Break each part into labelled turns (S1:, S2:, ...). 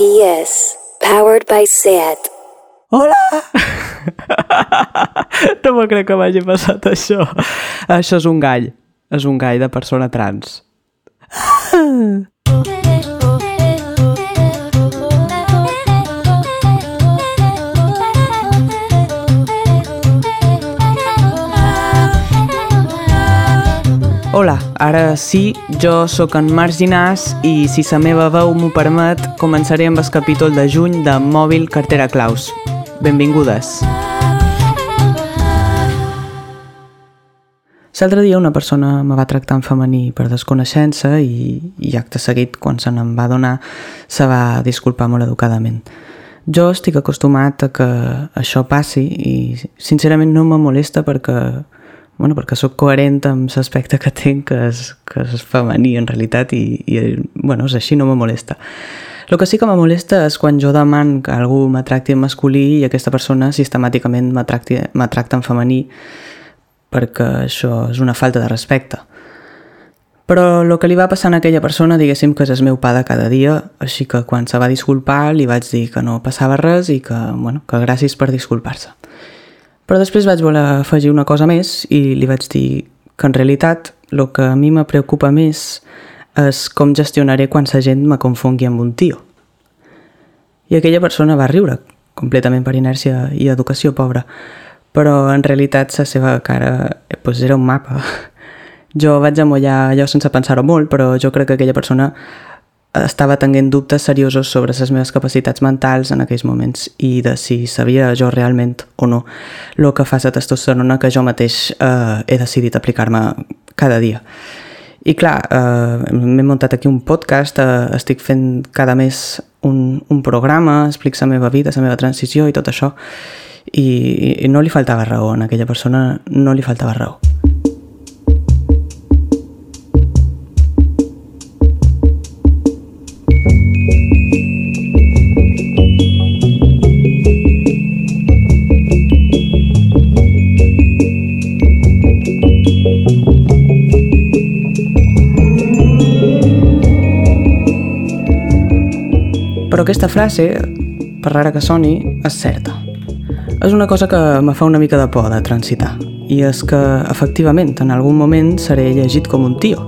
S1: PS. Powered by SAT.
S2: Hola! no me crec que m'hagi passat això. Això és un gall. És un gall de persona trans. Hola, ara sí, jo sóc en Marginàs i si la meva veu m'ho permet, començaré amb el capítol de juny de Mòbil Cartera Claus. Benvingudes. L'altre dia una persona me va tractar en femení per desconeixença i, i acte seguit, quan se n'en va donar, se va disculpar molt educadament. Jo estic acostumat a que això passi i sincerament no me molesta perquè bueno, perquè sóc coherent amb l'aspecte que tinc, que és, que és femení en realitat i, i bueno, és així, no me molesta. El que sí que me molesta és quan jo deman que algú me tracti en masculí i aquesta persona sistemàticament me, me tracta en femení perquè això és una falta de respecte. Però el que li va passar a aquella persona, diguéssim que és el meu pa de cada dia, així que quan se va disculpar li vaig dir que no passava res i que, bueno, que gràcies per disculpar-se. Però després vaig voler afegir una cosa més i li vaig dir que en realitat el que a mi me preocupa més és com gestionaré quan la gent me confongui amb un tio. I aquella persona va riure, completament per inèrcia i educació pobra, però en realitat la seva cara pues, era un mapa. Jo vaig amollar allò sense pensar-ho molt, però jo crec que aquella persona estava tenint dubtes seriosos sobre les meves capacitats mentals en aquells moments i de si sabia jo realment o no el que fa la testosterona que jo mateix eh, he decidit aplicar-me cada dia. I clar, eh, m'he muntat aquí un podcast, eh, estic fent cada mes un, un programa, explic la meva vida, la meva transició i tot això, i, i no li faltava raó, a aquella persona no li faltava raó. Però aquesta frase, per rara que soni, és certa és una cosa que me fa una mica de por de transitar. I és que, efectivament, en algun moment seré llegit com un tio,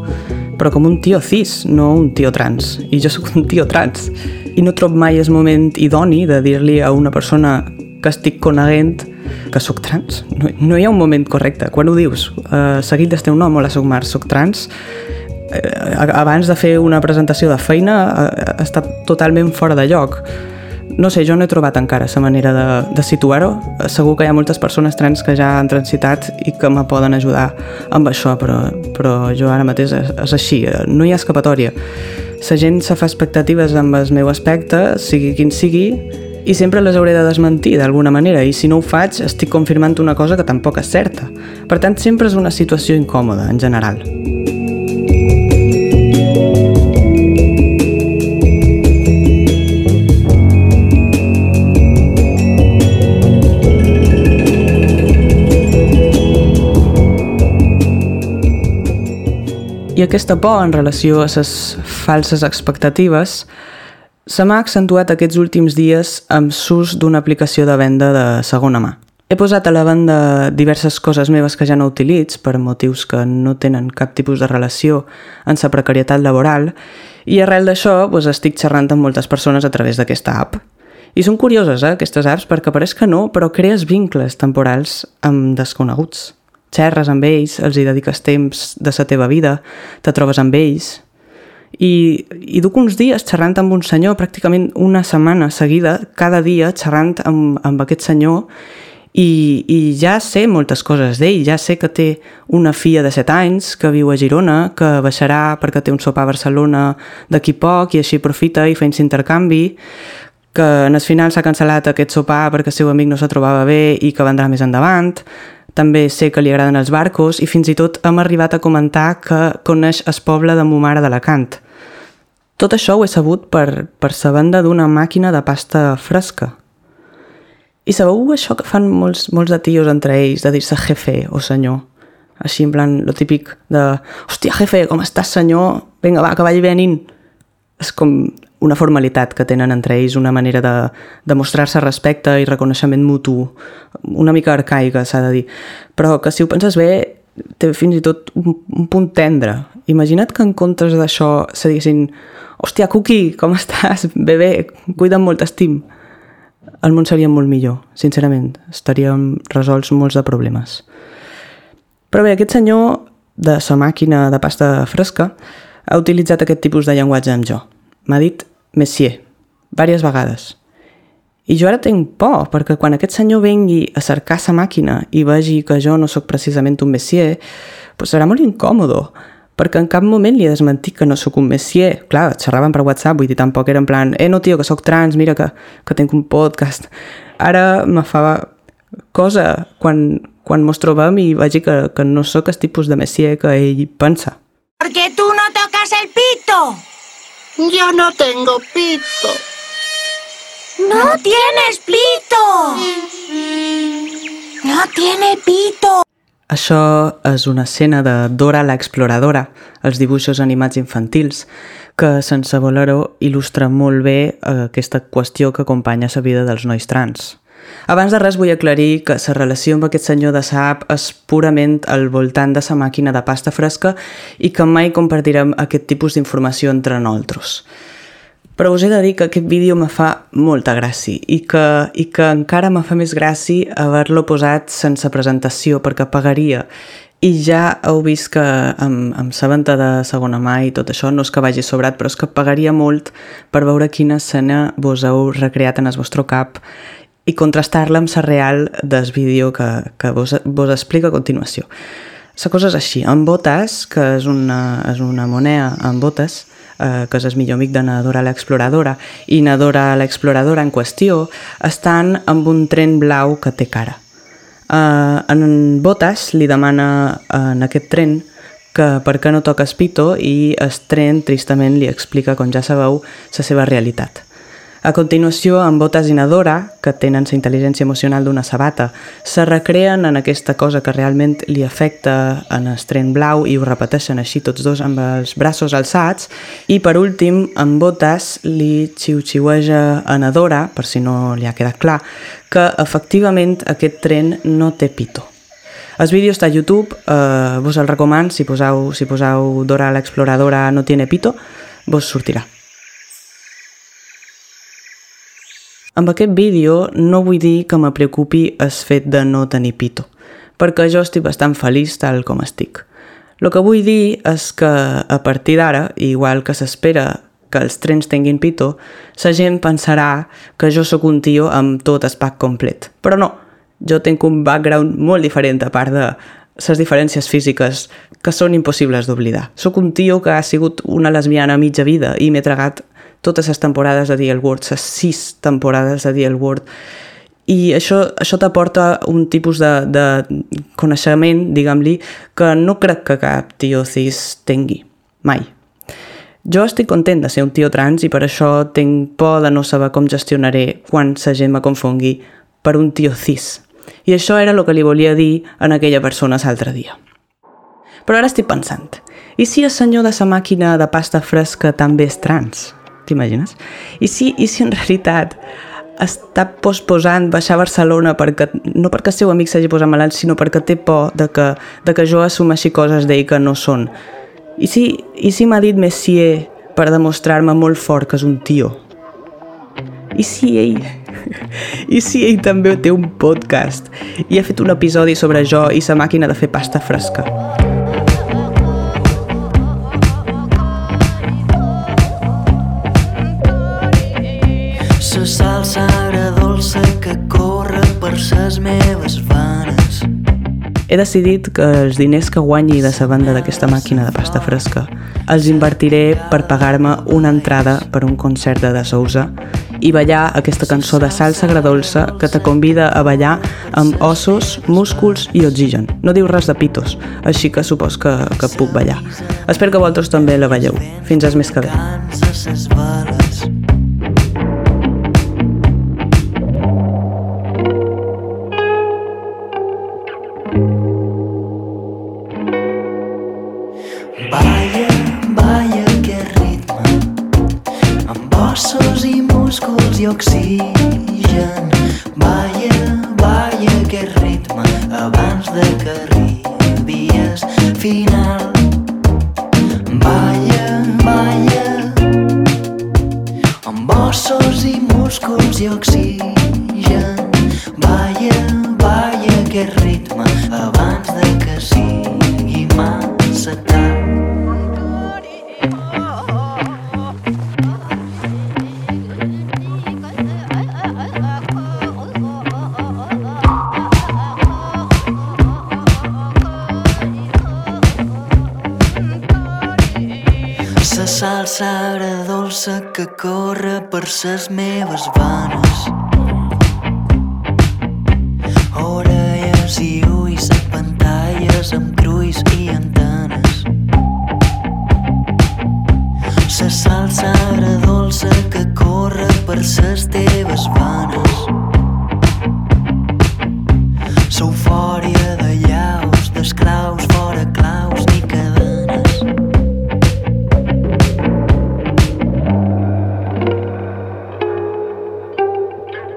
S2: però com un tio cis, no un tio trans. I jo sóc un tio trans. I no trobo mai el moment idoni de dir-li a una persona que estic coneguent que sóc trans. No, no hi ha un moment correcte. Quan ho dius, uh, seguit d'este un nom, hola, soc Marc, soc trans, abans de fer una presentació de feina uh, està totalment fora de lloc no sé, jo no he trobat encara la manera de, de situar-ho. Segur que hi ha moltes persones trans que ja han transitat i que me poden ajudar amb això, però, però jo ara mateix és, és així, no hi ha escapatòria. La gent se fa expectatives amb el meu aspecte, sigui quin sigui, i sempre les hauré de desmentir d'alguna manera, i si no ho faig estic confirmant una cosa que tampoc és certa. Per tant, sempre és una situació incòmoda, en general. Aquesta por en relació a les falses expectatives se m'ha accentuat aquests últims dies amb s'ús d'una aplicació de venda de segona mà. He posat a la banda diverses coses meves que ja no utilitz per motius que no tenen cap tipus de relació amb la precarietat laboral i arrel d'això doncs, estic xerrant amb moltes persones a través d'aquesta app. I són curioses, eh, aquestes apps, perquè pareix que no, però crees vincles temporals amb desconeguts xerres amb ells, els hi dediques temps de la teva vida, te trobes amb ells, i, i duc uns dies xerrant amb un senyor, pràcticament una setmana seguida, cada dia xerrant amb, amb aquest senyor, i, i ja sé moltes coses d'ell, ja sé que té una filla de 7 anys que viu a Girona, que baixarà perquè té un sopar a Barcelona d'aquí poc i així aprofita i fa intercanvi, que en el final s'ha cancel·lat aquest sopar perquè el seu amic no se trobava bé i que vendrà més endavant, també sé que li agraden els barcos i fins i tot hem arribat a comentar que coneix el poble de Momara d'Alacant. Tot això ho he sabut per, per sa banda d'una màquina de pasta fresca. I sabeu això que fan molts, molts de tios entre ells, de dir-se jefe o senyor? Així en plan, lo típic de hòstia, jefe, com estàs senyor? Vinga, va, que vagi venint. És com una formalitat que tenen entre ells, una manera de, de mostrar-se respecte i reconeixement mutu, una mica arcaica, s'ha de dir. Però que si ho penses bé, té fins i tot un, un punt tendre. Imagina't que en comptes d'això se diguessin «Hòstia, Cookie, com estàs? Bé, bé, cuida't molt, t'estim». El món seria molt millor, sincerament. Estaríem resolts molts de problemes. Però bé, aquest senyor de sa màquina de pasta fresca ha utilitzat aquest tipus de llenguatge amb jo. M'ha dit Messier, diverses vegades. I jo ara tinc por, perquè quan aquest senyor vengui a cercar sa màquina i vegi que jo no sóc precisament un Messier, pues serà molt incòmodo, perquè en cap moment li he desmentit que no sóc un Messier. Clar, xerraven per WhatsApp, vull dir, tampoc era en plan, eh, no, tio, que sóc trans, mira que, que tinc un podcast. Ara me fa cosa quan, quan mos trobem i vegi que, que no sóc el tipus de Messier que ell pensa.
S3: Porque tú no tocas el pito.
S4: Yo no tengo pito.
S3: No tienes pito. No tiene pito.
S2: Això és una escena de Dora l'exploradora, els dibuixos animats infantils, que sense voler-ho il·lustra molt bé eh, aquesta qüestió que acompanya la vida dels nois trans. Abans de res vull aclarir que la relació amb aquest senyor de Saab és purament al voltant de sa màquina de pasta fresca i que mai compartirem aquest tipus d'informació entre nosaltres. Però us he de dir que aquest vídeo me fa molta gràcia i que, i que encara me fa més gràcia haver-lo posat sense presentació perquè pagaria i ja heu vist que amb, amb sa venta de segona mà i tot això no és que vagi sobrat, però és que pagaria molt per veure quina escena vos heu recreat en el vostre cap i contrastar-la amb la real del vídeo que, que vos, vos explico a continuació. La cosa és així, en Botes, que és una, és una moneda en Botes, eh, que és el millor amic de Nadora l'exploradora, i Nadora l'exploradora en qüestió, estan amb un tren blau que té cara. Eh, en Botes li demana en aquest tren que per què no toca Espito i el tren tristament li explica, com ja sabeu, la seva realitat. A continuació, en Botas i Nadora, que tenen la intel·ligència emocional d'una sabata, se recreen en aquesta cosa que realment li afecta en el tren blau i ho repeteixen així tots dos amb els braços alçats. I per últim, en Botas li xiu-xiueja a Nadora, per si no li ha quedat clar, que efectivament aquest tren no té pito. El vídeo està a YouTube, eh, vos el recoman, si poseu, si poseu Dora l'exploradora no tiene pito, vos sortirà. Amb aquest vídeo no vull dir que me preocupi el fet de no tenir pito, perquè jo estic bastant feliç tal com estic. El que vull dir és que a partir d'ara, igual que s'espera que els trens tinguin pito, la gent pensarà que jo sóc un tio amb tot el pack complet. Però no, jo tinc un background molt diferent a part de les diferències físiques que són impossibles d'oblidar. Sóc un tio que ha sigut una lesbiana mitja vida i m'he tragat totes les temporades de The L Word, les sis temporades de The L Word, i això, això t'aporta un tipus de, de coneixement, diguem-li, que no crec que cap tio cis tingui, mai. Jo estic content de ser un tio trans i per això tinc por de no saber com gestionaré quan la gent me confongui per un tio cis. I això era el que li volia dir a aquella persona l'altre dia. Però ara estic pensant, i si el senyor de la màquina de pasta fresca també és trans? T'imagines? I si, I si en realitat està posposant baixar a Barcelona perquè, no perquè el seu amic s'hagi posat malalt, sinó perquè té por de que, de que jo assumeixi coses d'ell que no són. I si, i si m'ha dit Messier per demostrar-me molt fort que és un tio? I si ell... I si ell també té un podcast i ha fet un episodi sobre jo i sa màquina de fer pasta fresca?
S5: Ses meves venes.
S2: He decidit que els diners que guanyi de la banda d'aquesta màquina de pasta fresca els invertiré per pagar-me una entrada per un concert de De Sousa i ballar aquesta cançó de salsa agradolça que te convida a ballar amb ossos, músculs i oxigen. No diu res de pitos, així que supos que, que puc ballar. Espero que vosaltres també la balleu. Fins el mes que ve.
S5: Agradolça que corre per ses meves venes. Orelles i ulls a pantalles amb crulls i antenes. La salsa agradolça que corre per ses teves venes.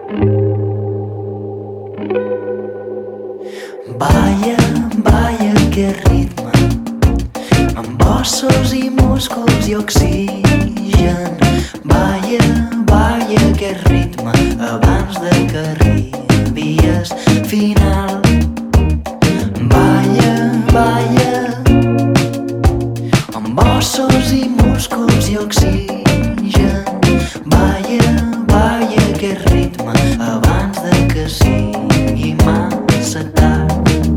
S5: Balla, balla aquest ritme amb ossos i músculs i oxigen. Balla, balla aquest ritme abans de que arribis final. Balla, balla amb ossos i músculs i oxigen. Balla aquest ritme abans de que sigui massa tard.